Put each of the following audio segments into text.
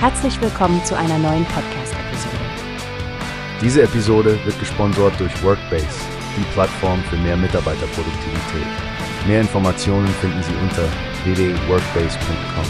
Herzlich willkommen zu einer neuen Podcast-Episode. Diese Episode wird gesponsert durch Workbase, die Plattform für mehr Mitarbeiterproduktivität. Mehr Informationen finden Sie unter www.workbase.com.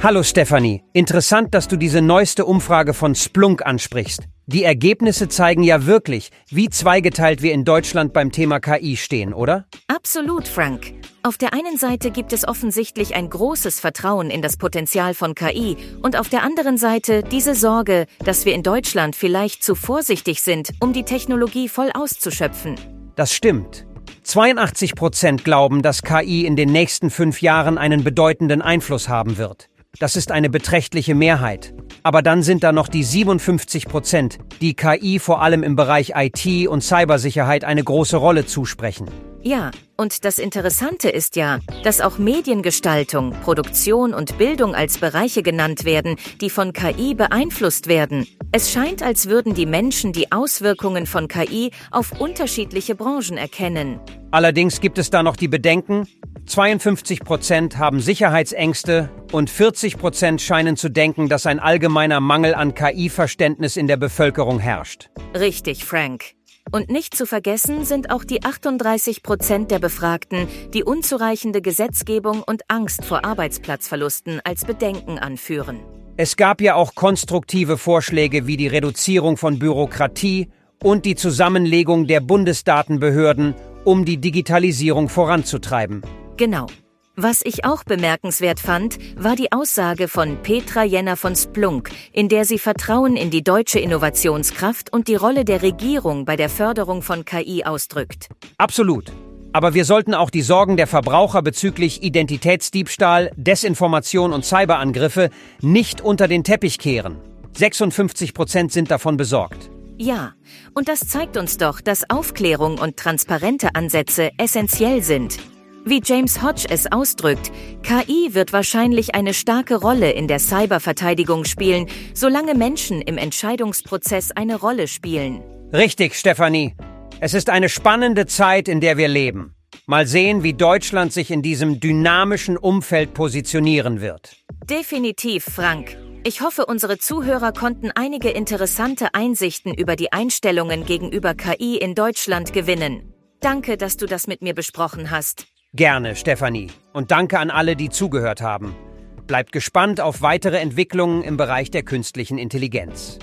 Hallo Stefanie, interessant, dass du diese neueste Umfrage von Splunk ansprichst. Die Ergebnisse zeigen ja wirklich, wie zweigeteilt wir in Deutschland beim Thema KI stehen, oder? Absolut, Frank. Auf der einen Seite gibt es offensichtlich ein großes Vertrauen in das Potenzial von KI und auf der anderen Seite diese Sorge, dass wir in Deutschland vielleicht zu vorsichtig sind, um die Technologie voll auszuschöpfen. Das stimmt. 82 Prozent glauben, dass KI in den nächsten fünf Jahren einen bedeutenden Einfluss haben wird. Das ist eine beträchtliche Mehrheit. Aber dann sind da noch die 57 Prozent, die KI vor allem im Bereich IT und Cybersicherheit eine große Rolle zusprechen. Ja, und das Interessante ist ja, dass auch Mediengestaltung, Produktion und Bildung als Bereiche genannt werden, die von KI beeinflusst werden. Es scheint, als würden die Menschen die Auswirkungen von KI auf unterschiedliche Branchen erkennen. Allerdings gibt es da noch die Bedenken, 52 Prozent haben Sicherheitsängste und 40 Prozent scheinen zu denken, dass ein allgemeiner Mangel an KI-Verständnis in der Bevölkerung herrscht. Richtig, Frank. Und nicht zu vergessen sind auch die 38 Prozent der Befragten, die unzureichende Gesetzgebung und Angst vor Arbeitsplatzverlusten als Bedenken anführen. Es gab ja auch konstruktive Vorschläge wie die Reduzierung von Bürokratie und die Zusammenlegung der Bundesdatenbehörden, um die Digitalisierung voranzutreiben. Genau. Was ich auch bemerkenswert fand, war die Aussage von Petra Jenner von Splunk, in der sie Vertrauen in die deutsche Innovationskraft und die Rolle der Regierung bei der Förderung von KI ausdrückt. Absolut. Aber wir sollten auch die Sorgen der Verbraucher bezüglich Identitätsdiebstahl, Desinformation und Cyberangriffe nicht unter den Teppich kehren. 56 Prozent sind davon besorgt. Ja, und das zeigt uns doch, dass Aufklärung und transparente Ansätze essentiell sind. Wie James Hodge es ausdrückt, KI wird wahrscheinlich eine starke Rolle in der Cyberverteidigung spielen, solange Menschen im Entscheidungsprozess eine Rolle spielen. Richtig, Stefanie. Es ist eine spannende Zeit, in der wir leben. Mal sehen, wie Deutschland sich in diesem dynamischen Umfeld positionieren wird. Definitiv, Frank. Ich hoffe, unsere Zuhörer konnten einige interessante Einsichten über die Einstellungen gegenüber KI in Deutschland gewinnen. Danke, dass du das mit mir besprochen hast. Gerne, Stefanie. Und danke an alle, die zugehört haben. Bleibt gespannt auf weitere Entwicklungen im Bereich der künstlichen Intelligenz.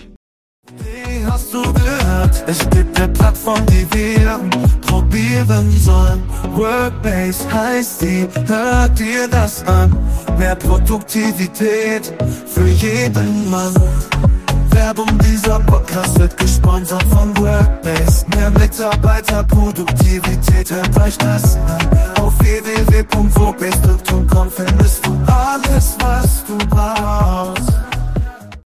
Wie hast du gehört? Es gibt eine Plattform, die wir probieren sollen. Workbase heißt die, hört dir das an. Mehr Produktivität für jeden Mann. Werbung dieser Podcast wird gesponsert von Workbase. Mehr Mitarbeiterproduktivität euch das an. auf www.wo